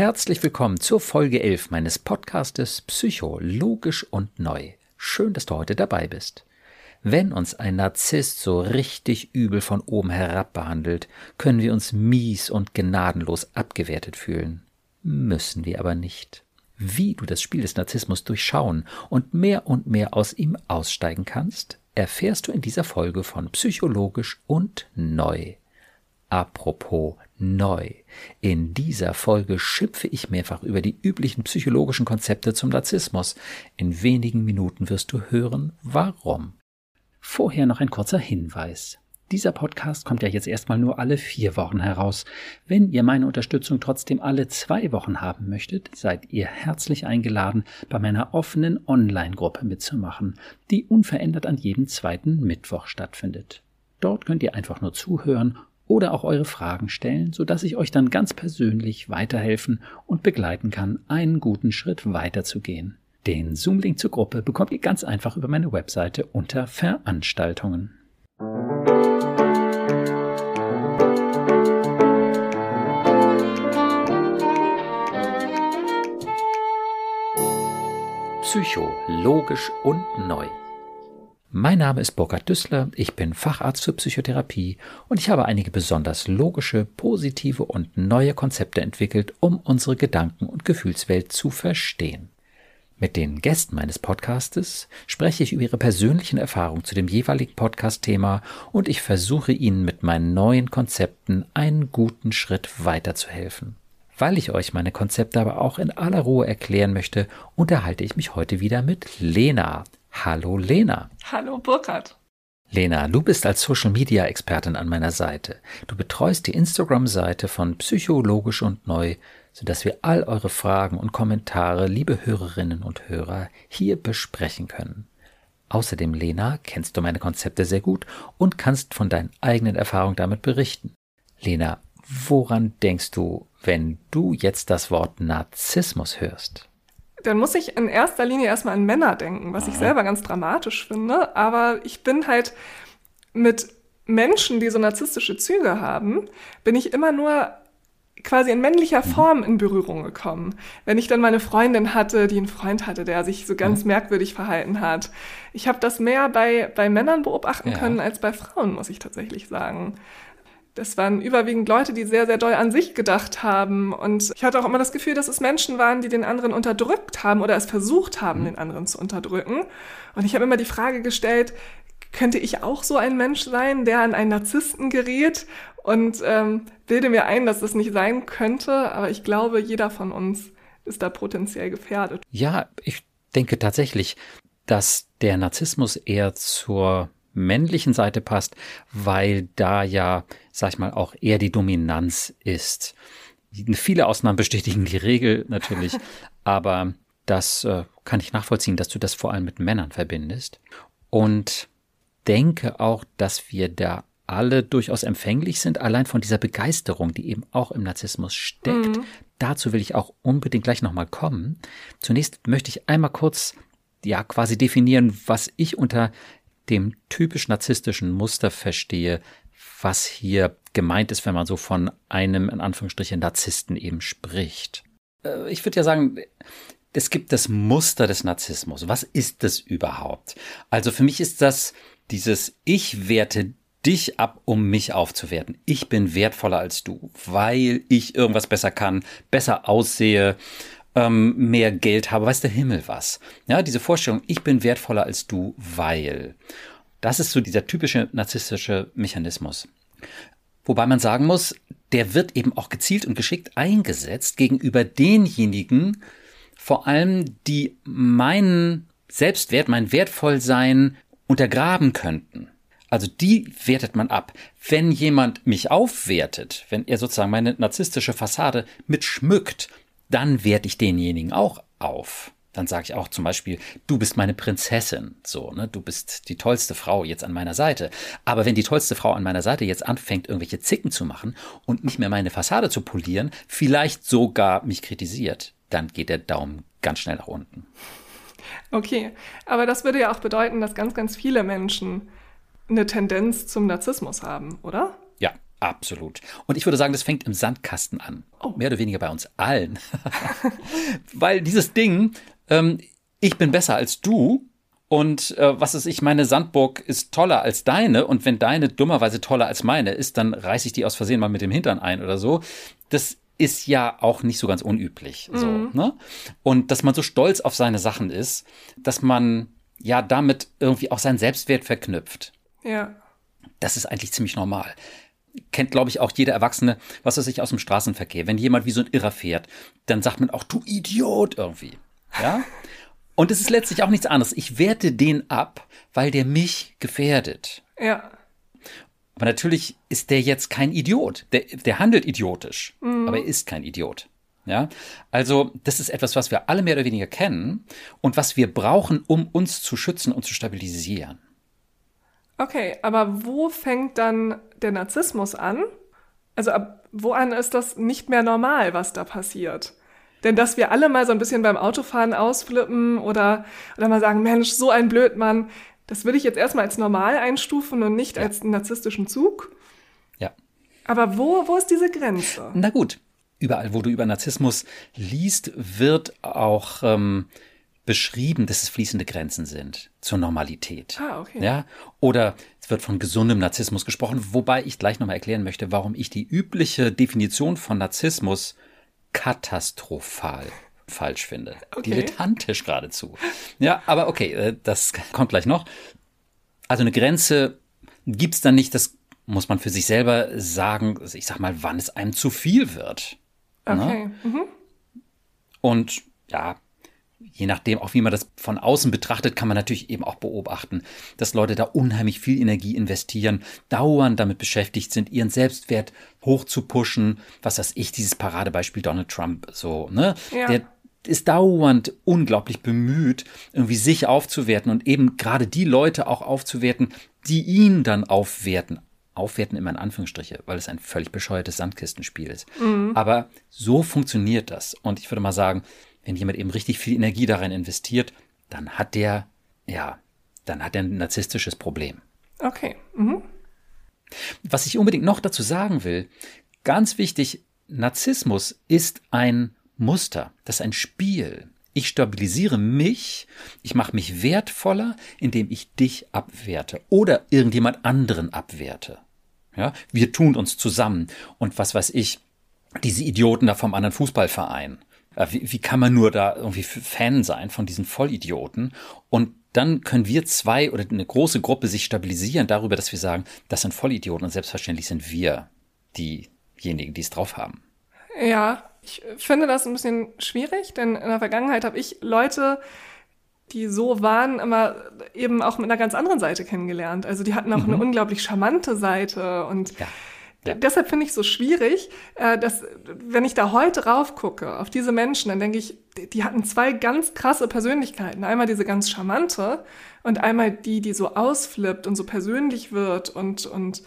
Herzlich willkommen zur Folge 11 meines Podcastes Psychologisch und Neu. Schön, dass du heute dabei bist. Wenn uns ein Narzisst so richtig übel von oben herab behandelt, können wir uns mies und gnadenlos abgewertet fühlen. Müssen wir aber nicht. Wie du das Spiel des Narzissmus durchschauen und mehr und mehr aus ihm aussteigen kannst, erfährst du in dieser Folge von Psychologisch und Neu. Apropos neu. In dieser Folge schimpfe ich mehrfach über die üblichen psychologischen Konzepte zum Narzissmus. In wenigen Minuten wirst du hören, warum. Vorher noch ein kurzer Hinweis. Dieser Podcast kommt ja jetzt erstmal nur alle vier Wochen heraus. Wenn ihr meine Unterstützung trotzdem alle zwei Wochen haben möchtet, seid ihr herzlich eingeladen, bei meiner offenen Online-Gruppe mitzumachen, die unverändert an jedem zweiten Mittwoch stattfindet. Dort könnt ihr einfach nur zuhören oder auch eure Fragen stellen, sodass ich euch dann ganz persönlich weiterhelfen und begleiten kann, einen guten Schritt weiterzugehen. Den Zoom-Link zur Gruppe bekommt ihr ganz einfach über meine Webseite unter Veranstaltungen. Psycho, logisch und neu. Mein Name ist Burkhard Düssler, ich bin Facharzt für Psychotherapie und ich habe einige besonders logische, positive und neue Konzepte entwickelt, um unsere Gedanken- und Gefühlswelt zu verstehen. Mit den Gästen meines Podcastes spreche ich über ihre persönlichen Erfahrungen zu dem jeweiligen Podcast-Thema und ich versuche ihnen mit meinen neuen Konzepten einen guten Schritt weiterzuhelfen. Weil ich euch meine Konzepte aber auch in aller Ruhe erklären möchte, unterhalte ich mich heute wieder mit Lena. Hallo Lena. Hallo Burkhard. Lena, du bist als Social Media Expertin an meiner Seite. Du betreust die Instagram-Seite von Psychologisch und Neu, sodass wir all eure Fragen und Kommentare, liebe Hörerinnen und Hörer, hier besprechen können. Außerdem, Lena, kennst du meine Konzepte sehr gut und kannst von deinen eigenen Erfahrungen damit berichten. Lena, woran denkst du, wenn du jetzt das Wort Narzissmus hörst? Dann muss ich in erster Linie erstmal an Männer denken, was ich selber ganz dramatisch finde. Aber ich bin halt mit Menschen, die so narzisstische Züge haben, bin ich immer nur quasi in männlicher mhm. Form in Berührung gekommen. Wenn ich dann meine Freundin hatte, die einen Freund hatte, der sich so ganz merkwürdig verhalten hat. Ich habe das mehr bei, bei Männern beobachten ja. können als bei Frauen, muss ich tatsächlich sagen das waren überwiegend Leute, die sehr, sehr doll an sich gedacht haben. Und ich hatte auch immer das Gefühl, dass es Menschen waren, die den anderen unterdrückt haben oder es versucht haben, mhm. den anderen zu unterdrücken. Und ich habe immer die Frage gestellt, könnte ich auch so ein Mensch sein, der an einen Narzissten gerät? Und ähm, bilde mir ein, dass das nicht sein könnte. Aber ich glaube, jeder von uns ist da potenziell gefährdet. Ja, ich denke tatsächlich, dass der Narzissmus eher zur männlichen Seite passt, weil da ja, sag ich mal, auch eher die Dominanz ist. Viele Ausnahmen bestätigen die Regel natürlich, aber das äh, kann ich nachvollziehen, dass du das vor allem mit Männern verbindest. Und denke auch, dass wir da alle durchaus empfänglich sind, allein von dieser Begeisterung, die eben auch im Narzissmus steckt. Mhm. Dazu will ich auch unbedingt gleich nochmal kommen. Zunächst möchte ich einmal kurz ja quasi definieren, was ich unter dem typisch narzisstischen Muster verstehe, was hier gemeint ist, wenn man so von einem, in Anführungsstrichen, Narzissten eben spricht. Äh, ich würde ja sagen, es gibt das Muster des Narzissmus. Was ist das überhaupt? Also für mich ist das dieses Ich werte dich ab, um mich aufzuwerten. Ich bin wertvoller als du, weil ich irgendwas besser kann, besser aussehe, ähm, mehr Geld habe, weiß der Himmel was. Ja, diese Vorstellung, ich bin wertvoller als du, weil. Das ist so dieser typische narzisstische Mechanismus. Wobei man sagen muss, der wird eben auch gezielt und geschickt eingesetzt gegenüber denjenigen, vor allem, die meinen Selbstwert, mein Wertvollsein untergraben könnten. Also die wertet man ab. Wenn jemand mich aufwertet, wenn er sozusagen meine narzisstische Fassade mitschmückt, dann werte ich denjenigen auch auf. Dann sage ich auch zum Beispiel, du bist meine Prinzessin, so, ne, du bist die tollste Frau jetzt an meiner Seite. Aber wenn die tollste Frau an meiner Seite jetzt anfängt, irgendwelche Zicken zu machen und nicht mehr meine Fassade zu polieren, vielleicht sogar mich kritisiert, dann geht der Daumen ganz schnell nach unten. Okay, aber das würde ja auch bedeuten, dass ganz, ganz viele Menschen eine Tendenz zum Narzissmus haben, oder? Absolut. Und ich würde sagen, das fängt im Sandkasten an. Oh. Mehr oder weniger bei uns allen. Weil dieses Ding, ähm, ich bin besser als du und äh, was ist ich, meine Sandburg ist toller als deine und wenn deine dummerweise toller als meine ist, dann reiße ich die aus Versehen mal mit dem Hintern ein oder so. Das ist ja auch nicht so ganz unüblich. So, ne? Und dass man so stolz auf seine Sachen ist, dass man ja damit irgendwie auch seinen Selbstwert verknüpft. Ja. Das ist eigentlich ziemlich normal. Kennt, glaube ich, auch jeder Erwachsene, was weiß ich, aus dem Straßenverkehr. Wenn jemand wie so ein Irrer fährt, dann sagt man auch, du Idiot irgendwie. Ja? Und es ist letztlich auch nichts anderes. Ich werte den ab, weil der mich gefährdet. Ja. Aber natürlich ist der jetzt kein Idiot. Der, der handelt idiotisch, aber er ist kein Idiot. Ja, also das ist etwas, was wir alle mehr oder weniger kennen und was wir brauchen, um uns zu schützen und zu stabilisieren. Okay, aber wo fängt dann der Narzissmus an? Also ab wo an ist das nicht mehr normal, was da passiert? Denn dass wir alle mal so ein bisschen beim Autofahren ausflippen oder, oder mal sagen, Mensch, so ein Blödmann, das würde ich jetzt erstmal als normal einstufen und nicht als einen narzisstischen Zug. Ja. Aber wo, wo ist diese Grenze? Na gut, überall, wo du über Narzissmus liest, wird auch ähm, beschrieben, dass es fließende Grenzen sind zur Normalität. Ah, okay. Ja, oder es wird von gesundem Narzissmus gesprochen, wobei ich gleich nochmal erklären möchte, warum ich die übliche Definition von Narzissmus katastrophal falsch finde. Okay. Dilettantisch geradezu. Ja, aber okay, äh, das kommt gleich noch. Also eine Grenze gibt's dann nicht, das muss man für sich selber sagen, ich sag mal, wann es einem zu viel wird. Okay. Mhm. Und ja, je nachdem, auch wie man das von außen betrachtet, kann man natürlich eben auch beobachten, dass Leute da unheimlich viel Energie investieren, dauernd damit beschäftigt sind, ihren Selbstwert hoch zu pushen. Was weiß ich, dieses Paradebeispiel Donald Trump, so, ne? Ja. Der ist dauernd unglaublich bemüht, irgendwie sich aufzuwerten und eben gerade die Leute auch aufzuwerten, die ihn dann aufwerten. Aufwerten immer in Anführungsstriche, weil es ein völlig bescheuertes Sandkistenspiel ist. Aber so funktioniert das. Und ich würde mal sagen, wenn jemand eben richtig viel Energie darin investiert, dann hat der, ja, dann hat er ein narzisstisches Problem. Okay. Mhm. Was ich unbedingt noch dazu sagen will, ganz wichtig, Narzissmus ist ein Muster, das ist ein Spiel. Ich stabilisiere mich, ich mache mich wertvoller, indem ich dich abwerte oder irgendjemand anderen abwerte. Ja, wir tun uns zusammen und was weiß ich, diese Idioten da vom anderen Fußballverein. Äh, Wie, wie kann man nur da irgendwie Fan sein von diesen Vollidioten? Und dann können wir zwei oder eine große Gruppe sich stabilisieren darüber, dass wir sagen, das sind Vollidioten und selbstverständlich sind wir diejenigen, die es drauf haben. Ja, ich finde das ein bisschen schwierig, denn in der Vergangenheit habe ich Leute, die so waren, immer eben auch mit einer ganz anderen Seite kennengelernt. Also die hatten auch eine unglaublich charmante Seite und Ja. Ja. deshalb finde ich es so schwierig, äh, dass wenn ich da heute raufgucke auf diese Menschen, dann denke ich, die- die hatten zwei ganz krasse Persönlichkeiten. Einmal diese ganz charmante und einmal die, die so ausflippt und so persönlich wird und, und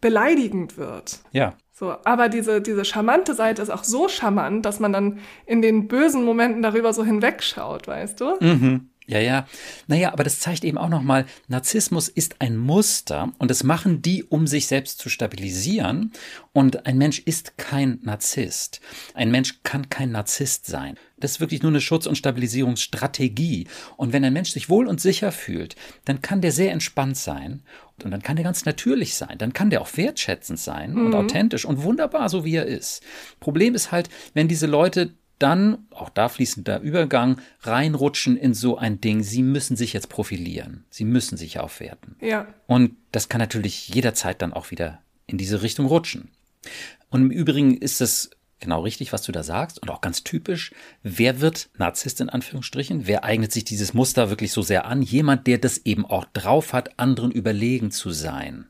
beleidigend wird. Ja. So, aber diese, diese charmante Seite ist auch so charmant, dass man dann in den bösen Momenten darüber so hinwegschaut, weißt du? Mhm. Ja, ja. Naja, aber das zeigt eben auch nochmal, Narzissmus ist ein Muster und das machen die, um sich selbst zu stabilisieren. Und ein Mensch ist kein Narzisst. Ein Mensch kann kein Narzisst sein. Das ist wirklich nur eine Schutz- und Stabilisierungsstrategie. Und wenn ein Mensch sich wohl und sicher fühlt, dann kann der sehr entspannt sein und dann kann der ganz natürlich sein. Dann kann der auch wertschätzend sein und authentisch und wunderbar, so wie er ist. Problem ist halt, wenn diese Leute dann, auch da fließender Übergang, reinrutschen in so ein Ding. Sie müssen sich jetzt profilieren. Sie müssen sich aufwerten. Ja. Und das kann natürlich jederzeit dann auch wieder in diese Richtung rutschen. Und im Übrigen ist es genau richtig, was du da sagst und auch ganz typisch. Wer wird Narzisst in Anführungsstrichen? Wer eignet sich dieses Muster wirklich so sehr an? Jemand, der das eben auch drauf hat, anderen überlegen zu sein.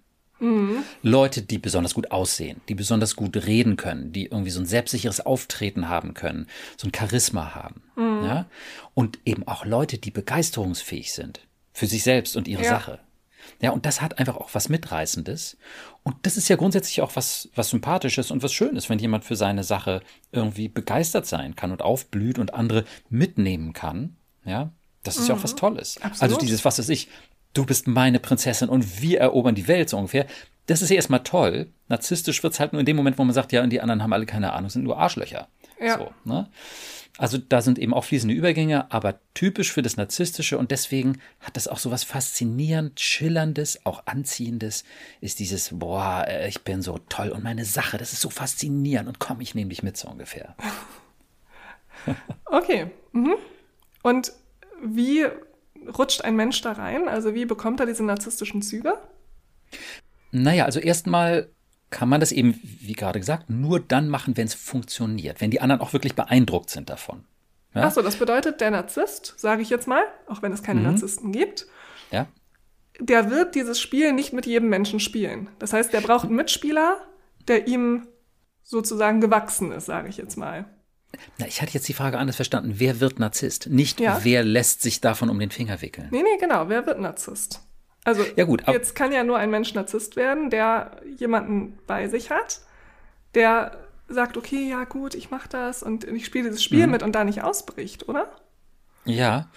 Leute, die besonders gut aussehen, die besonders gut reden können, die irgendwie so ein selbstsicheres Auftreten haben können, so ein Charisma haben. Ja? Und eben auch Leute, die begeisterungsfähig sind für sich selbst und ihre Ja. Sache. Ja, und das hat einfach auch was Mitreißendes. Und das ist ja grundsätzlich auch was, was Sympathisches und was Schönes, wenn jemand für seine Sache irgendwie begeistert sein kann und aufblüht und andere mitnehmen kann. Ja, das ist ja auch was Tolles. Absolut. Also dieses, was weiß ich, du bist meine Prinzessin und wir erobern die Welt so ungefähr. das ist ja erstmal toll. Narzisstisch wird's halt nur in dem Moment, wo man sagt, ja, und die anderen haben alle keine Ahnung, sind nur Arschlöcher. Ja. So, ne? Also da sind eben auch fließende Übergänge, aber typisch für das Narzisstische und deswegen hat das auch so was faszinierend, schillerndes, auch anziehendes, ist dieses, boah, äh, ich bin so toll und meine Sache, das ist so faszinierend und komm, ich nehme dich mit so ungefähr. Okay. Mhm. Und wie rutscht ein Mensch da rein? Also wie bekommt er diese narzisstischen Züge? Naja, also erstmal kann man das eben, wie gerade gesagt, nur dann machen, wenn es funktioniert, wenn die anderen auch wirklich beeindruckt sind davon. Ja? Achso, das bedeutet, der Narzisst, sage ich jetzt mal, auch wenn es keine Mhm. Narzissten gibt, Ja? der wird dieses Spiel nicht mit jedem Menschen spielen. Das heißt, der braucht einen Mitspieler, der ihm sozusagen gewachsen ist, sage ich jetzt mal. Na, ich hatte jetzt die Frage anders verstanden. Wer wird Narzisst? Nicht, Ja. wer lässt sich davon um den Finger wickeln. Nee, nee, genau, wer wird Narzisst? Also Ja, gut, jetzt kann ja nur ein Mensch Narzisst werden, der jemanden bei sich hat, der sagt, okay, ja gut, ich mach das und ich spiele dieses Spiel Mhm. mit und da nicht ausbricht, oder? Ja.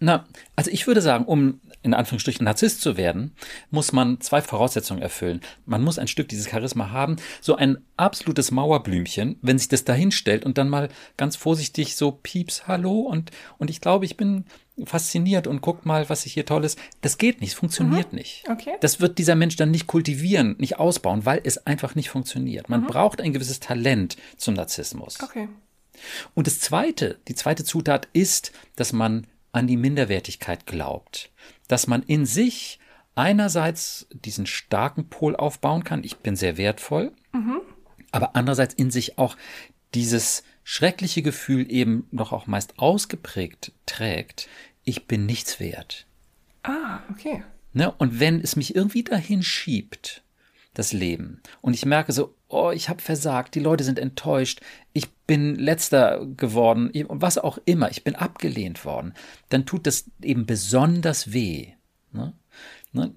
Na, also ich würde sagen, um in Anführungsstrichen Narzisst zu werden, muss man zwei Voraussetzungen erfüllen. Man muss ein Stück dieses Charisma haben, so ein absolutes Mauerblümchen, wenn sich das dahin stellt und dann mal ganz vorsichtig so pieps, hallo und, und ich glaube, ich bin fasziniert und guck mal, was ich hier tolles. Das geht nicht, es funktioniert nicht. Okay. Das wird dieser Mensch dann nicht kultivieren, nicht ausbauen, weil es einfach nicht funktioniert. Man braucht ein gewisses Talent zum Narzissmus. Okay. Und das zweite, die zweite Zutat ist, dass man an die Minderwertigkeit glaubt. Dass man in sich einerseits diesen starken Pol aufbauen kann, ich bin sehr wertvoll, aber andererseits in sich auch dieses schreckliche Gefühl eben doch auch meist ausgeprägt trägt, ich bin nichts wert. Ah, okay. Ne? Und wenn es mich irgendwie dahin schiebt, das Leben, und ich merke so, oh, ich habe versagt, die Leute sind enttäuscht, ich bin letzter geworden, und was auch immer, ich bin abgelehnt worden, dann tut das eben besonders weh. Ne? Ne?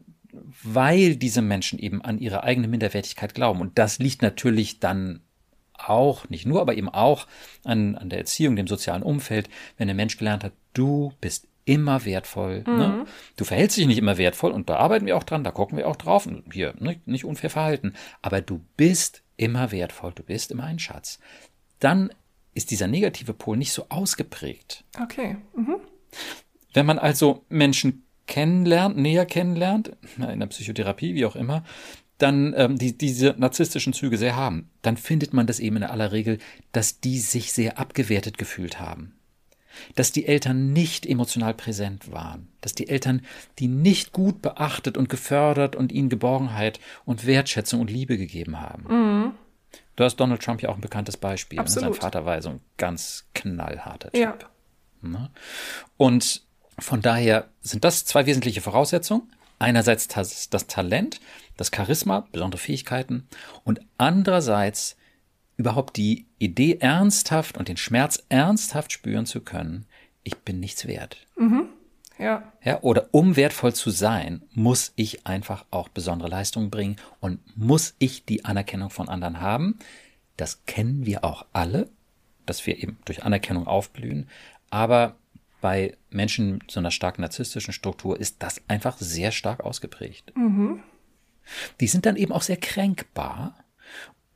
Weil diese Menschen eben an ihre eigene Minderwertigkeit glauben. Und das liegt natürlich dann auch, nicht nur, aber eben auch an, an der Erziehung, dem sozialen Umfeld, wenn der Mensch gelernt hat, du bist immer wertvoll. Ne? Du verhältst dich nicht immer wertvoll und da arbeiten wir auch dran, da gucken wir auch drauf. Und hier, ne, nicht unfair verhalten. Aber du bist immer wertvoll, du bist immer ein Schatz. Dann ist dieser negative Pol nicht so ausgeprägt. Okay. Mhm. Wenn man also Menschen kennenlernt, näher kennenlernt, in der Psychotherapie, wie auch immer, dann ähm, die diese narzisstischen Züge sehr haben, dann findet man das eben in aller Regel, dass die sich sehr abgewertet gefühlt haben. Dass die Eltern nicht emotional präsent waren, dass die Eltern die nicht gut beachtet und gefördert und ihnen Geborgenheit und Wertschätzung und Liebe gegeben haben. Da ist Donald Trump ja auch ein bekanntes Beispiel. ne? Sein Absolut. Vater war so ein ganz knallharter Typ. Ja. Ne? Und von daher sind das zwei wesentliche Voraussetzungen. Einerseits das, das Talent, das Charisma, besondere Fähigkeiten und andererseits überhaupt die Idee ernsthaft und den Schmerz ernsthaft spüren zu können, ich bin nichts wert. Ja. Ja, oder um wertvoll zu sein, muss ich einfach auch besondere Leistungen bringen und muss ich die Anerkennung von anderen haben. Das kennen wir auch alle, dass wir eben durch Anerkennung aufblühen. Aber bei Menschen mit so einer stark narzisstischen Struktur ist das einfach sehr stark ausgeprägt. Die sind dann eben auch sehr kränkbar.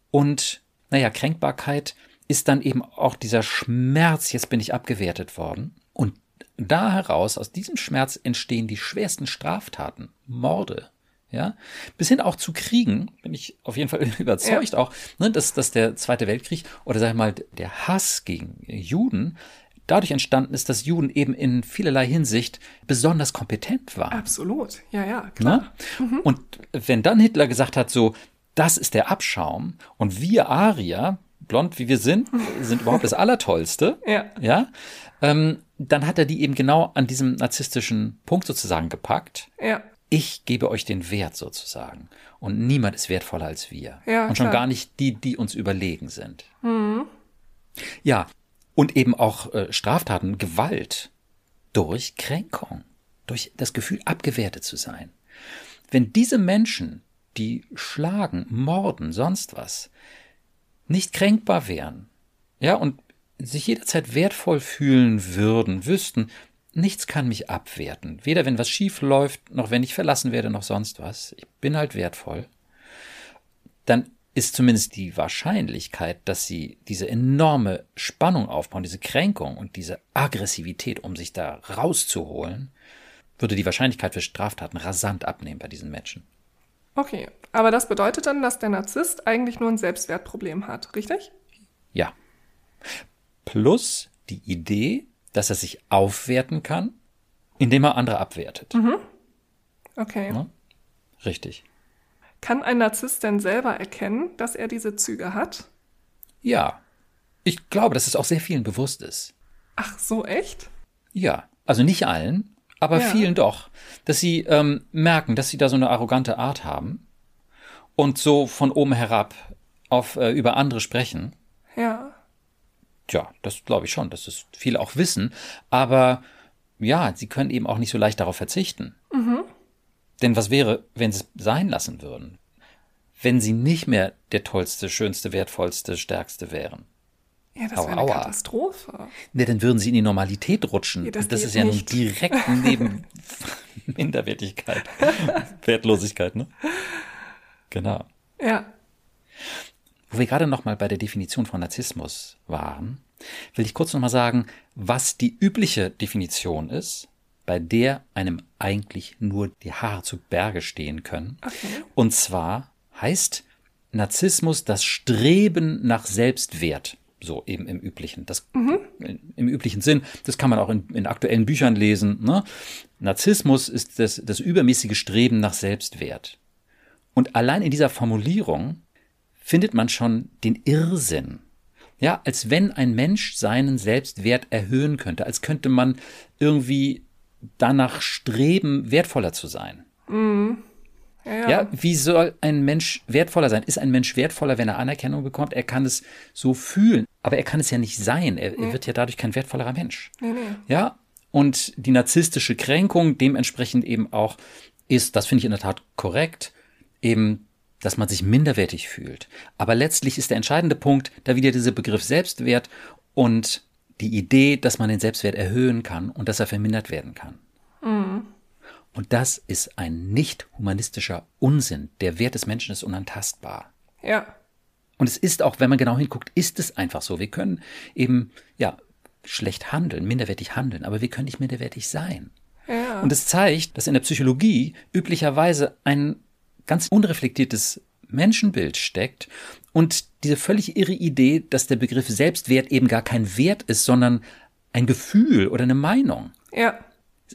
Und naja, Kränkbarkeit ist dann eben auch dieser Schmerz, jetzt bin ich abgewertet worden. Und da heraus, aus diesem Schmerz entstehen die schwersten Straftaten, Morde. Ja, bis hin auch zu Kriegen, bin ich auf jeden Fall überzeugt auch, ne, dass, dass der Zweite Weltkrieg oder sag ich mal der Hass gegen Juden dadurch entstanden ist, dass Juden eben in vielerlei Hinsicht besonders kompetent waren. Absolut. Ja, ja, klar. Ne? Und wenn dann Hitler gesagt hat, so, das ist der Abschaum und wir Arier, blond wie wir sind, sind überhaupt das Allertollste, Ja. ja, ähm, dann hat er die eben genau an diesem narzisstischen Punkt sozusagen gepackt. Ja. Ich gebe euch den Wert sozusagen. Und niemand ist wertvoller als wir. Ja, und schon klar. gar nicht die, die uns überlegen sind. Ja, und eben auch äh, Straftaten, Gewalt durch Kränkung, durch das Gefühl, abgewertet zu sein. Wenn diese Menschen, die schlagen, morden, sonst was, nicht kränkbar wären, ja, und sich jederzeit wertvoll fühlen würden, wüssten, nichts kann mich abwerten, weder wenn was schief läuft, noch wenn ich verlassen werde, noch sonst was. Ich bin halt wertvoll. dann ist zumindest die Wahrscheinlichkeit, dass sie diese enorme Spannung aufbauen, diese Kränkung und diese Aggressivität, um sich da rauszuholen, würde die Wahrscheinlichkeit für Straftaten rasant abnehmen bei diesen Menschen. Okay, aber das bedeutet dann, dass der Narzisst eigentlich nur ein Selbstwertproblem hat, richtig? Ja. Plus die Idee, dass er sich aufwerten kann, indem er andere abwertet. Mhm. Okay. Ja? Richtig. Kann ein Narzisst denn selber erkennen, dass er diese Züge hat? Ja. Ich glaube, dass es auch sehr vielen bewusst ist. Ach, so echt? Ja. Also nicht allen, aber Ja. vielen doch. Dass sie ähm, merken, dass sie da so eine arrogante Art haben und so von oben herab auf äh, über andere sprechen. Ja. Tja, das glaube ich schon, dass es viele auch wissen. Aber ja, sie können eben auch nicht so leicht darauf verzichten. Denn was wäre, wenn sie es sein lassen würden? Wenn sie nicht mehr der tollste, schönste, wertvollste, stärkste wären? Ja, das wäre eine aua. Katastrophe. Ne, dann würden sie in die Normalität rutschen. Ja, das das ist ja nun nicht. direkt neben Minderwertigkeit, Wertlosigkeit, ne? Genau. Ja. Wo wir gerade noch mal bei der Definition von Narzissmus waren, will ich kurz noch mal sagen, was die übliche Definition ist, bei der einem eigentlich nur die Haare zu Berge stehen können. Okay. Und zwar heißt Narzissmus das Streben nach Selbstwert. So eben im üblichen, das, im üblichen Sinn. Das kann man auch in, in aktuellen Büchern lesen. Ne? Narzissmus ist das, das übermäßige Streben nach Selbstwert. Und allein in dieser Formulierung findet man schon den Irrsinn. Ja, als wenn ein Mensch seinen Selbstwert erhöhen könnte, als könnte man irgendwie danach streben, wertvoller zu sein. Ja, ja. Ja, wie soll ein Mensch wertvoller sein? Ist ein Mensch wertvoller, wenn er Anerkennung bekommt? Er kann es so fühlen, aber er kann es ja nicht sein. Er, er wird ja dadurch kein wertvollerer Mensch. Nee, nee. Ja, und die narzisstische Kränkung dementsprechend eben auch ist, das finde ich in der Tat korrekt, eben, dass man sich minderwertig fühlt. Aber letztlich ist der entscheidende Punkt da wieder dieser Begriff Selbstwert und die Idee, dass man den Selbstwert erhöhen kann und dass er vermindert werden kann. Und das ist ein nicht humanistischer Unsinn. Der Wert des Menschen ist unantastbar. Ja. Und es ist auch, wenn man genau hinguckt, ist es einfach so. Wir können eben, ja, schlecht handeln, minderwertig handeln, aber wir können nicht minderwertig sein. Ja. Und es zeigt, dass in der Psychologie üblicherweise ein ganz unreflektiertes Menschenbild steckt und diese völlig irre Idee, dass der Begriff Selbstwert eben gar kein Wert ist, sondern ein Gefühl oder eine Meinung. ja.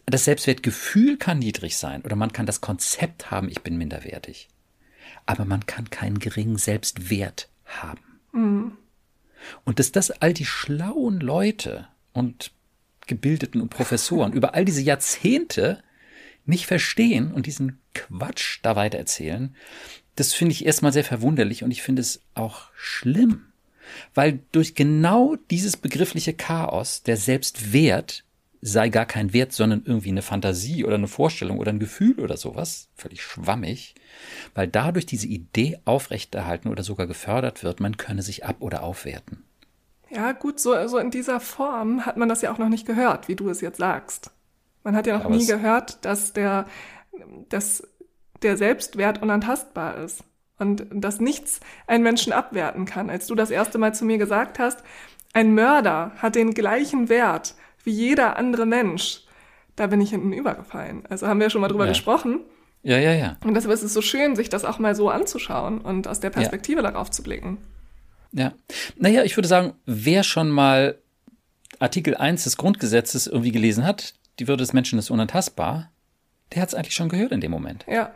Das Selbstwertgefühl kann niedrig sein oder man kann das Konzept haben, ich bin minderwertig. Aber man kann keinen geringen Selbstwert haben. Und dass das all die schlauen Leute und Gebildeten und Professoren über all diese Jahrzehnte nicht verstehen und diesen Quatsch da weitererzählen, das finde ich erstmal sehr verwunderlich und ich finde es auch schlimm. Weil durch genau dieses begriffliche Chaos der Selbstwert sei gar kein Wert, sondern irgendwie eine Fantasie oder eine Vorstellung oder ein Gefühl oder sowas, völlig schwammig, weil dadurch diese Idee aufrechterhalten oder sogar gefördert wird, man könne sich ab- oder aufwerten. Ja, gut, so, so in dieser Form hat man das ja auch noch nicht gehört, wie du es jetzt sagst. Man hat ja noch Aber nie gehört, dass der, dass der Selbstwert unantastbar ist und dass nichts einen Menschen abwerten kann. Als du das erste Mal zu mir gesagt hast, ein Mörder hat den gleichen Wert wie jeder andere Mensch, da bin ich hinten übergefallen. Also haben wir schon mal drüber Ja. gesprochen. Ja, ja, ja. Und deshalb ist es so schön, sich das auch mal so anzuschauen und aus der Perspektive darauf zu blicken. Ja. Naja, ich würde sagen, wer schon mal Artikel 1 des Grundgesetzes irgendwie gelesen hat, die Würde des Menschen ist unantastbar, der hat es eigentlich schon gehört in dem Moment. Ja,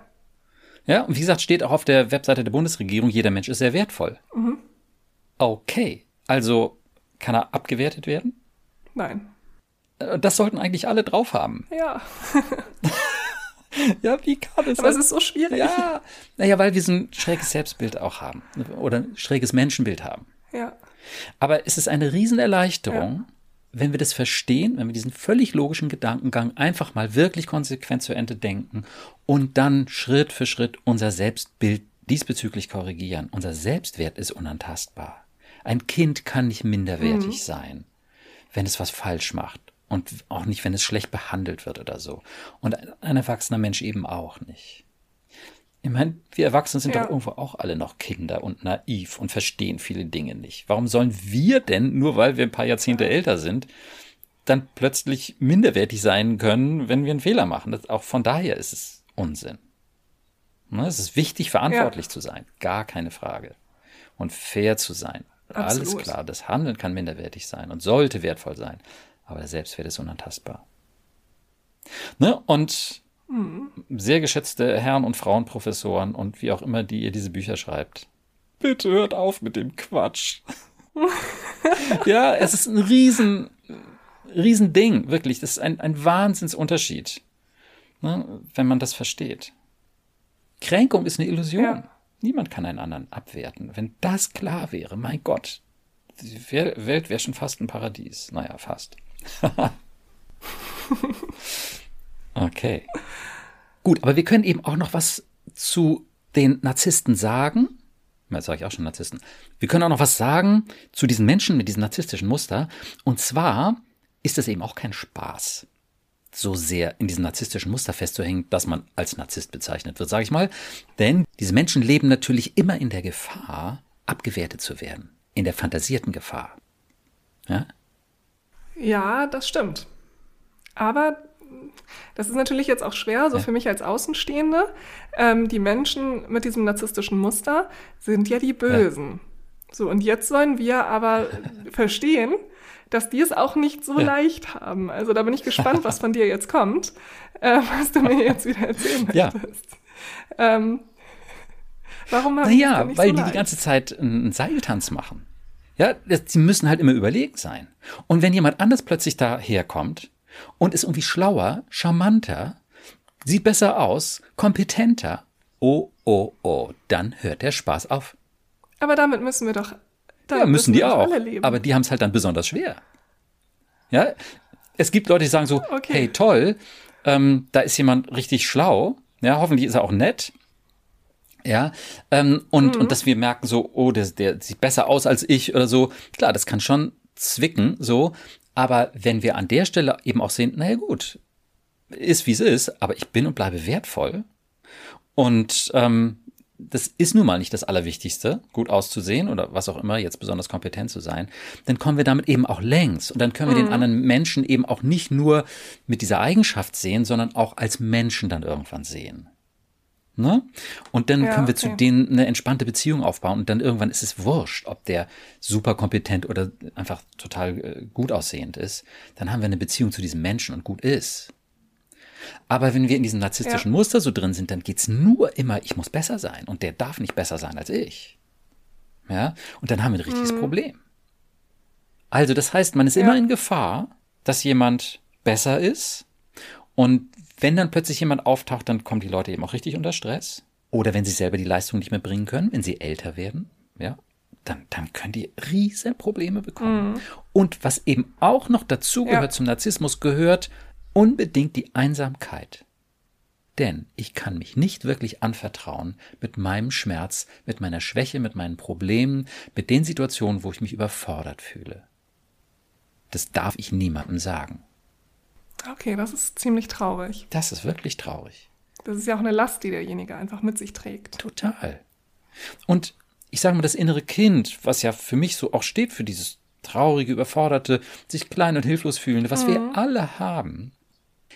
Ja, und wie gesagt, steht auch auf der Webseite der Bundesregierung, jeder Mensch ist sehr wertvoll. Okay, also kann er abgewertet werden? nein. Äh, Das sollten eigentlich alle drauf haben. Ja, Ja, wie kann es aber es ist so schwierig. Ja, naja, weil wir so ein schräges Selbstbild auch haben oder ein schräges Menschenbild haben. Ja, Aber es ist eine Riesenerleichterung, wenn wir das verstehen, wenn wir diesen völlig logischen Gedankengang einfach mal wirklich konsequent zu Ende denken und dann Schritt für Schritt unser Selbstbild diesbezüglich korrigieren. Unser Selbstwert ist unantastbar. Ein Kind kann nicht minderwertig sein, wenn es was falsch macht. Und auch nicht, wenn es schlecht behandelt wird oder so. Und ein erwachsener Mensch eben auch nicht. Ich meine, wir Erwachsenen sind Ja. doch irgendwo auch alle noch Kinder und naiv und verstehen viele Dinge nicht. Warum sollen wir denn, nur weil wir ein paar Jahrzehnte älter sind, dann plötzlich minderwertig sein können, wenn wir einen Fehler machen? Das, auch von daher ist es Unsinn. Ne, Es ist wichtig, verantwortlich zu sein. Gar keine Frage. Und fair zu sein. Alles Absolut. klar, das Handeln kann minderwertig sein und sollte wertvoll sein. Aber der Selbstwert ist unantastbar. Ne? Und sehr geschätzte Herren und Frauen Professoren und wie auch immer, die ihr diese Bücher schreibt. Bitte hört auf mit dem Quatsch. ja, es ist ein riesen, riesen Ding, wirklich. Das ist ein, ein Wahnsinnsunterschied, ne, wenn man das versteht. Kränkung ist eine Illusion. Ja. Niemand kann einen anderen abwerten. Wenn das klar wäre, mein Gott, die Wel- Welt wäre schon fast ein Paradies. Naja, fast. okay. Gut, aber wir können eben auch noch was zu den Narzissten sagen. Jetzt sage ich auch schon Narzissten. Wir können auch noch was sagen zu diesen Menschen mit diesem narzisstischen Muster. Und zwar ist es eben auch kein Spaß, so sehr in diesem narzisstischen Muster festzuhängen, dass man als Narzisst bezeichnet wird, sage ich mal. Denn diese Menschen leben natürlich immer in der Gefahr, abgewertet zu werden. In der fantasierten Gefahr. Ja? Ja, das stimmt. Aber das ist natürlich jetzt auch schwer, so Ja. für mich als Außenstehende. Ähm, die Menschen mit diesem narzisstischen Muster sind ja die Bösen. So, und jetzt sollen wir aber verstehen, dass die es auch nicht so Ja. leicht haben. Also da bin ich gespannt, was von dir jetzt kommt, äh, was du mir jetzt wieder erzählen Ja. möchtest. Ähm, warum haben die Naja, weil so die die leicht? ganze Zeit einen Seiltanz machen. Ja, sie müssen halt immer überlegen sein. Und wenn jemand anders plötzlich daherkommt und ist irgendwie schlauer, charmanter, sieht besser aus, kompetenter, oh, oh, oh, dann hört der Spaß auf. Aber damit müssen wir doch. Ja, müssen die auch. Aber die haben es halt dann besonders schwer. Ja, es gibt Leute, die sagen so, Okay. hey, toll, ähm, da ist jemand richtig schlau. Ja, hoffentlich ist er auch nett. Ja, ähm, und, und dass wir merken so, oh, der, der sieht besser aus als ich oder so. Klar, das kann schon zwicken, so. Aber wenn wir an der Stelle eben auch sehen, naja, gut, ist wie es ist, aber ich bin und bleibe wertvoll. Und ähm, das ist nun mal nicht das Allerwichtigste, gut auszusehen oder was auch immer, jetzt besonders kompetent zu sein, dann kommen wir damit eben auch längs. Und dann können wir den anderen Menschen eben auch nicht nur mit dieser Eigenschaft sehen, sondern auch als Menschen dann irgendwann sehen. Ne? Und dann Ja, können wir zu okay. denen eine entspannte Beziehung aufbauen und dann irgendwann ist es wurscht, ob der super kompetent oder einfach total äh, gut aussehend ist. Dann haben wir eine Beziehung zu diesem Menschen und gut ist. Aber wenn wir in diesem narzisstischen Ja. Muster so drin sind, dann geht's nur immer, ich muss besser sein und der darf nicht besser sein als ich. Ja, und dann haben wir ein richtiges Problem. Also, das heißt, man ist Ja. immer in Gefahr, dass jemand besser ist und wenn dann plötzlich jemand auftaucht, dann kommen die Leute eben auch richtig unter Stress. Oder wenn sie selber die Leistung nicht mehr bringen können, wenn sie älter werden, ja, dann, dann können die riesen Probleme bekommen. Und was eben auch noch dazu Ja. gehört zum Narzissmus, gehört unbedingt die Einsamkeit. Denn ich kann mich nicht wirklich anvertrauen mit meinem Schmerz, mit meiner Schwäche, mit meinen Problemen, mit den Situationen, wo ich mich überfordert fühle. Das darf ich niemandem sagen. Okay, das ist ziemlich traurig. Das ist wirklich traurig. Das ist ja auch eine Last, die derjenige einfach mit sich trägt. Total. Und ich sage mal, das innere Kind, was ja für mich so auch steht für dieses traurige, überforderte, sich klein und hilflos fühlende, was wir alle haben.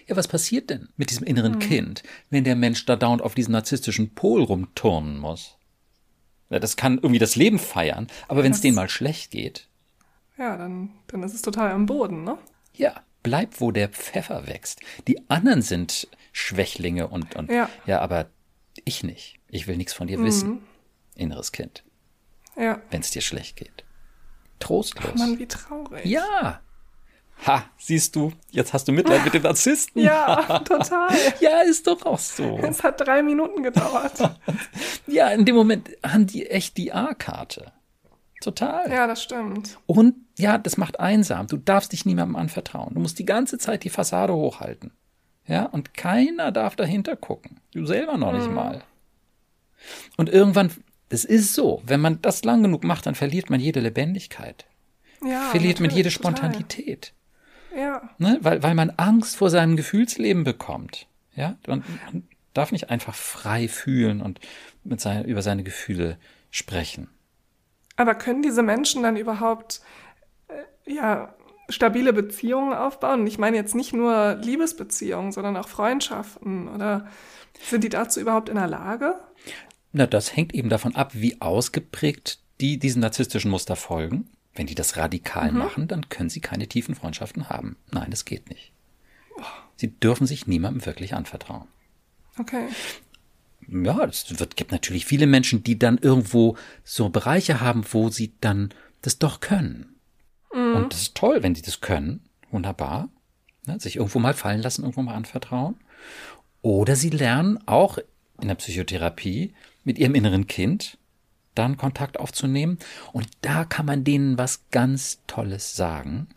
Ja, was passiert denn mit diesem inneren Kind, wenn der Mensch da dauernd auf diesen narzisstischen Pol rumturnen muss? Ja, das kann irgendwie das Leben feiern, aber wenn es denen mal schlecht geht, Ja, dann, dann ist es total am Boden, ne? ja, bleib, wo der Pfeffer wächst. Die anderen sind Schwächlinge und, und Ja. ja, aber ich nicht. Ich will nichts von dir wissen. Inneres Kind. Ja. wenn es dir schlecht geht. Trostlos. Mann, wie traurig. ja. Ha, siehst du, jetzt hast du Mitleid mit dem Narzissten. Ja, total. Ja, ist doch auch so. Es hat drei Minuten gedauert. Ja, in dem Moment haben die echt die A-Karte. Total. Ja, das stimmt. Und ja, das macht einsam. Du darfst dich niemandem anvertrauen. Du musst die ganze Zeit die Fassade hochhalten. Ja, und keiner darf dahinter gucken. Du selber noch nicht mal. Und irgendwann, das ist so, wenn man das lang genug macht, dann verliert man jede Lebendigkeit. Ja, verliert man jede total. Spontanität. Ja. Ne? Weil, weil man Angst vor seinem Gefühlsleben bekommt. Ja, und, und darf nicht einfach frei fühlen und mit seine, über seine Gefühle sprechen. Aber können diese Menschen dann überhaupt äh, ja, stabile Beziehungen aufbauen? Ich meine jetzt nicht nur Liebesbeziehungen, sondern auch Freundschaften oder sind die dazu überhaupt in der Lage? Na, das hängt eben davon ab, wie ausgeprägt die diesem narzisstischen Muster folgen. Wenn die das radikal mhm. machen, dann können sie keine tiefen Freundschaften haben. Nein, das geht nicht. Sie dürfen sich niemandem wirklich anvertrauen. Okay. Ja, es wird, gibt natürlich viele Menschen, die dann irgendwo so Bereiche haben, wo sie dann das doch können. Mhm. Und das ist toll, wenn sie das können. Wunderbar. Ne, sich irgendwo mal fallen lassen, irgendwo mal anvertrauen. Oder sie lernen auch in der Psychotherapie mit ihrem inneren Kind dann Kontakt aufzunehmen. Und da kann man denen was ganz Tolles sagen.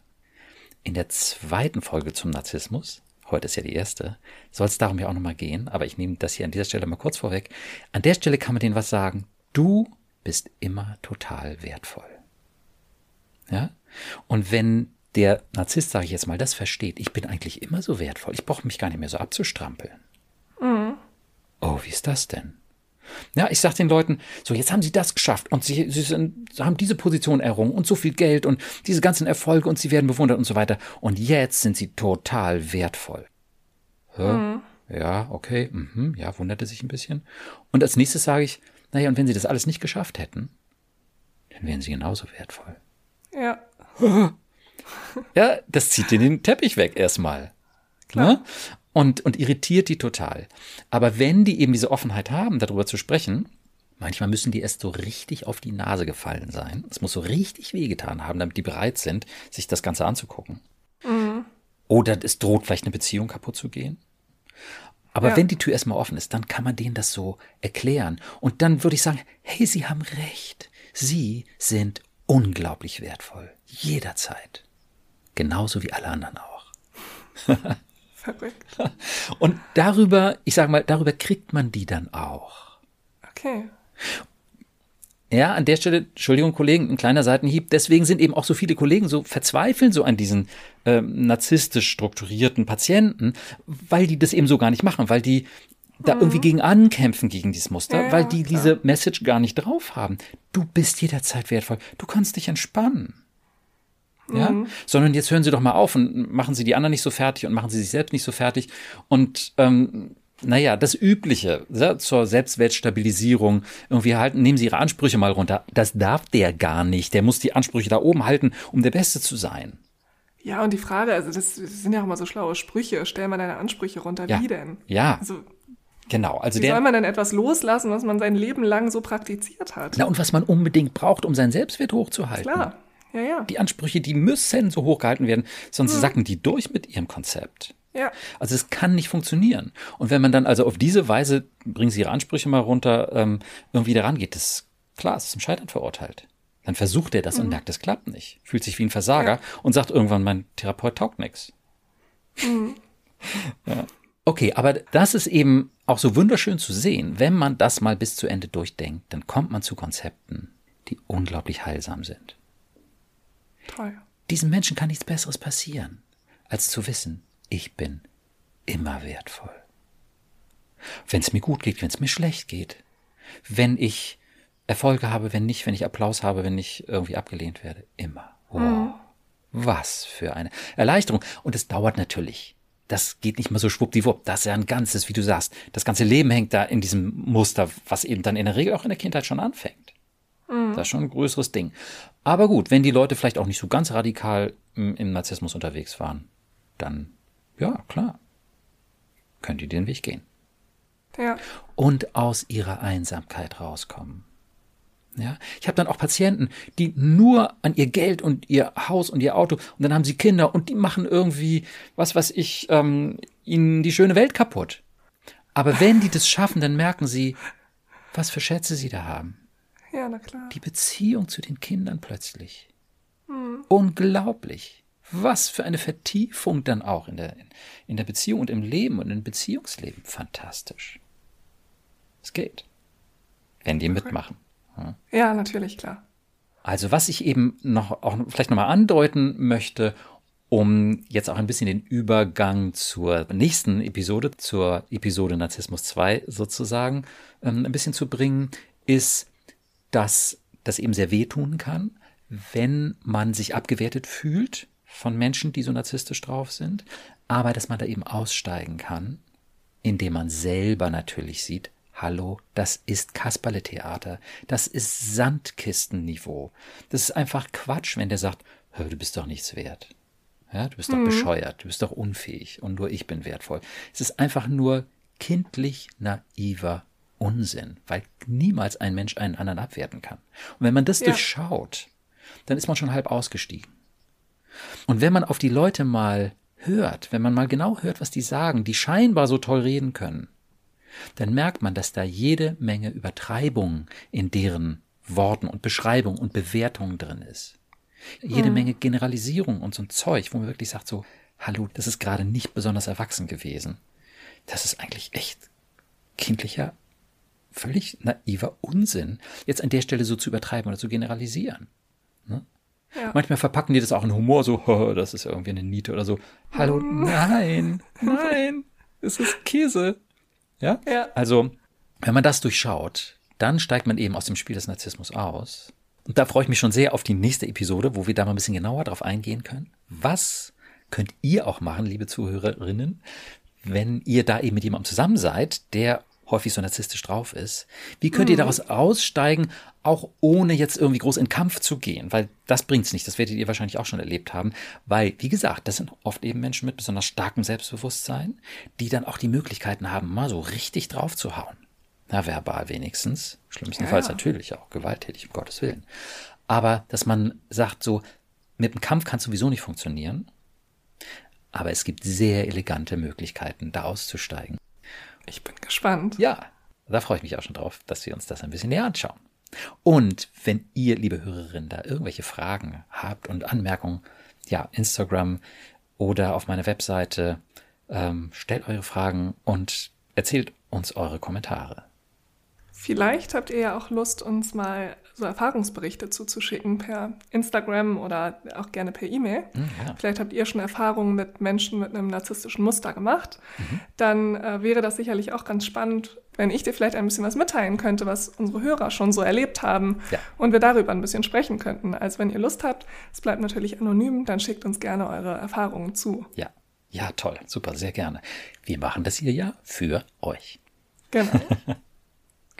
In der zweiten Folge zum Narzissmus, heute ist ja die erste, soll es darum ja auch nochmal gehen, aber ich nehme das hier an dieser Stelle mal kurz vorweg. An der Stelle kann man denen was sagen. Du bist immer total wertvoll. Ja? Und wenn der Narzisst, sage ich jetzt mal, das versteht, ich bin eigentlich immer so wertvoll, ich brauche mich gar nicht mehr so abzustrampeln. Mhm. Oh, wie ist das denn? Ja, ich sage den Leuten, so jetzt haben sie das geschafft und sie, sie, sind, haben diese Position errungen und so viel Geld und diese ganzen Erfolge und sie werden bewundert und so weiter. Und jetzt sind sie total wertvoll. Mhm. Ja, okay, mhm, ja, wunderte sich ein bisschen. Und als nächstes sage ich, naja, und wenn sie das alles nicht geschafft hätten, dann wären sie genauso wertvoll. Ja. ja, das zieht den Teppich weg erstmal. Klar. Und, und irritiert die total. Aber wenn die eben diese Offenheit haben, darüber zu sprechen, manchmal müssen die erst so richtig auf die Nase gefallen sein. Es muss so richtig wehgetan haben, damit die bereit sind, sich das Ganze anzugucken. Mhm. Oder es droht vielleicht eine Beziehung kaputt zu gehen. Aber ja. wenn die Tür erstmal offen ist, dann kann man denen das so erklären. Und dann würde ich sagen, hey, Sie haben recht. Sie sind unglaublich wertvoll. Jederzeit. Genauso wie alle anderen auch. Verrückt. Und darüber, ich sage mal, darüber kriegt man die dann auch. Okay. Ja, an der Stelle, Entschuldigung, Kollegen, ein kleiner Seitenhieb. Deswegen sind eben auch so viele Kollegen so verzweifeln so an diesen ähm, narzisstisch strukturierten Patienten, weil die das eben so gar nicht machen, weil die da mhm. irgendwie gegen ankämpfen gegen dieses Muster, ja, weil die klar. diese Message gar nicht drauf haben. Du bist jederzeit wertvoll. Du kannst dich entspannen ja, mhm. sondern jetzt hören Sie doch mal auf und machen Sie die anderen nicht so fertig und machen Sie sich selbst nicht so fertig und ähm, naja, das Übliche ja, zur Selbstwertstabilisierung irgendwie halten, nehmen Sie Ihre Ansprüche mal runter. Das darf der gar nicht. Der muss die Ansprüche da oben halten, um der Beste zu sein. Ja, und die Frage, also das, sind ja auch mal so schlaue Sprüche. Stell mal deine Ansprüche runter. Ja. Wie denn? Ja. Also, Genau, also Wie der, soll man denn etwas loslassen, was man sein Leben lang so praktiziert hat? Na, und was man unbedingt braucht, um seinen Selbstwert hochzuhalten. Klar. Ja, ja. Die Ansprüche, die müssen so hoch gehalten werden, sonst hm. sacken die durch mit ihrem Konzept. Ja. Also es kann nicht funktionieren. Und wenn man dann also auf diese Weise, bringen Sie Ihre Ansprüche mal runter, ähm, irgendwie daran geht, das klar, es ist zum Scheitern verurteilt. Dann versucht er das mhm. und merkt, es klappt nicht. Fühlt sich wie ein Versager ja. und sagt irgendwann, mein Therapeut taugt nichts. Mhm. Ja. Okay, aber das ist eben auch so wunderschön zu sehen. Wenn man das mal bis zu Ende durchdenkt, dann kommt man zu Konzepten, die unglaublich heilsam sind. Toll. Diesen Menschen kann nichts Besseres passieren, als zu wissen, ich bin immer wertvoll. Wenn es mir gut geht, wenn es mir schlecht geht, wenn ich Erfolge habe, wenn nicht, wenn ich Applaus habe, wenn ich irgendwie abgelehnt werde, immer. Wow. Mhm. Was für eine Erleichterung. Und es dauert natürlich. Das geht nicht mal so schwuppdiwupp. Das ist ja ein ganzes, wie du sagst. Das ganze Leben hängt da in diesem Muster, was eben dann in der Regel auch in der Kindheit schon anfängt. Mhm. Das ist schon ein größeres Ding. Aber gut, wenn die Leute vielleicht auch nicht so ganz radikal im, im Narzissmus unterwegs waren, dann, ja, klar, können die den Weg gehen. Ja. Und aus ihrer Einsamkeit rauskommen. Ja, ich habe dann auch Patienten, die nur an ihr Geld und ihr Haus und ihr Auto und dann haben sie Kinder und die machen irgendwie, was weiß ich, ähm, ihnen die schöne Welt kaputt. Aber wenn die das schaffen, dann merken sie, was für Schätze sie da haben. Ja, na klar. Die Beziehung zu den Kindern plötzlich. Hm. Unglaublich. Was für eine Vertiefung dann auch in der, in der Beziehung und im Leben und im Beziehungsleben. Fantastisch. Es geht. Wenn die mitmachen. Ja, ja natürlich, klar. Also was ich eben noch auch vielleicht nochmal andeuten möchte, um jetzt auch ein bisschen den Übergang zur nächsten Episode, zur Episode Narzissmus 2 sozusagen, ähm, ein bisschen zu bringen, ist, dass das eben sehr wehtun kann, wenn man sich abgewertet fühlt von Menschen, die so narzisstisch drauf sind, aber dass man da eben aussteigen kann, indem man selber natürlich sieht, hallo, das ist Kasperle-Theater, das ist Sandkistenniveau. Das ist einfach Quatsch, wenn der sagt, hör, du bist doch nichts wert. Ja, du bist doch mhm. bescheuert, du bist doch unfähig und nur ich bin wertvoll. Es ist einfach nur kindlich naiver Unsinn, weil niemals ein Mensch einen anderen abwerten kann. Und wenn man das ja. durchschaut, dann ist man schon halb ausgestiegen. Und wenn man auf die Leute mal hört, wenn man mal genau hört, was die sagen, die scheinbar so toll reden können, dann merkt man, dass da jede Menge Übertreibung in deren Worten und Beschreibungen und Bewertungen drin ist. Jede mhm. Menge Generalisierung und so ein Zeug, wo man wirklich sagt so, hallo, das ist gerade nicht besonders erwachsen gewesen. Das ist eigentlich echt kindlicher, völlig naiver Unsinn, jetzt an der Stelle so zu übertreiben oder zu generalisieren. Ne? Ja. Manchmal verpacken die das auch in Humor, so, oh, das ist irgendwie eine Niete oder so. Hallo, mhm. nein, nein, es ist Käse. Ja? ja? Also, wenn man das durchschaut, dann steigt man eben aus dem Spiel des Narzissmus aus und da freue ich mich schon sehr auf die nächste Episode, wo wir da mal ein bisschen genauer drauf eingehen können. Was könnt ihr auch machen, liebe Zuhörerinnen, wenn ihr da eben mit jemandem zusammen seid, der häufig so narzisstisch drauf ist? Wie könnt ihr mhm. daraus aussteigen, auch ohne jetzt irgendwie groß in Kampf zu gehen? Weil das bringt's nicht. Das werdet ihr wahrscheinlich auch schon erlebt haben. Weil, wie gesagt, das sind oft eben Menschen mit besonders starkem Selbstbewusstsein, die dann auch die Möglichkeiten haben, mal so richtig drauf zu hauen. Na, verbal wenigstens. Schlimmstenfalls ja. natürlich auch gewalttätig, um Gottes Willen. Aber dass man sagt, so, mit dem Kampf kann es sowieso nicht funktionieren. Aber es gibt sehr elegante Möglichkeiten, da auszusteigen. Ich bin gespannt. Ja, da freue ich mich auch schon drauf, dass wir uns das ein bisschen näher anschauen. Und wenn ihr, liebe Hörerinnen, da irgendwelche Fragen habt und Anmerkungen, ja, Instagram oder auf meiner Webseite, ähm, stellt eure Fragen und erzählt uns eure Kommentare. Vielleicht habt ihr ja auch Lust, uns mal so Erfahrungsberichte zuzuschicken per Instagram oder auch gerne per E-Mail. Mhm, ja. Vielleicht habt ihr schon Erfahrungen mit Menschen mit einem narzisstischen Muster gemacht. Mhm. Dann äh, wäre das sicherlich auch ganz spannend, wenn ich dir vielleicht ein bisschen was mitteilen könnte, was unsere Hörer schon so erlebt haben ja. und wir darüber ein bisschen sprechen könnten. Also wenn ihr Lust habt, es bleibt natürlich anonym, dann schickt uns gerne eure Erfahrungen zu. Ja, ja, toll, super, sehr gerne. Wir machen das hier ja für euch. Genau.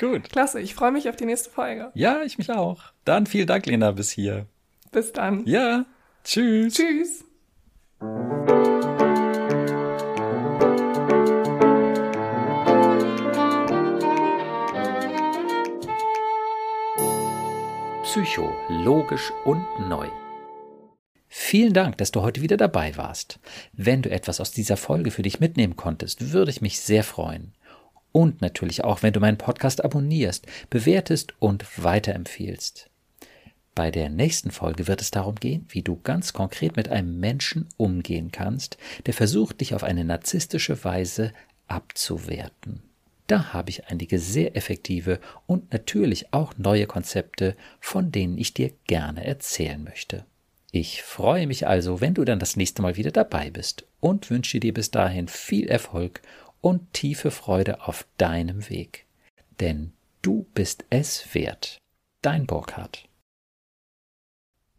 Gut. Klasse, ich freue mich auf die nächste Folge. Ja, ich mich auch. Dann vielen Dank, Lena, bis hier. Bis dann. Ja. Tschüss. Tschüss. Psycho, logisch und neu. Vielen Dank, dass du heute wieder dabei warst. Wenn du etwas aus dieser Folge für dich mitnehmen konntest, würde ich mich sehr freuen. Und natürlich auch, wenn du meinen Podcast abonnierst, bewertest und weiterempfiehlst. Bei der nächsten Folge wird es darum gehen, wie du ganz konkret mit einem Menschen umgehen kannst, der versucht, dich auf eine narzisstische Weise abzuwerten. Da habe ich einige sehr effektive und natürlich auch neue Konzepte, von denen ich dir gerne erzählen möchte. Ich freue mich also, wenn du dann das nächste Mal wieder dabei bist und wünsche dir bis dahin viel Erfolg und tiefe Freude auf deinem Weg. Denn du bist es wert. Dein Burkhardt.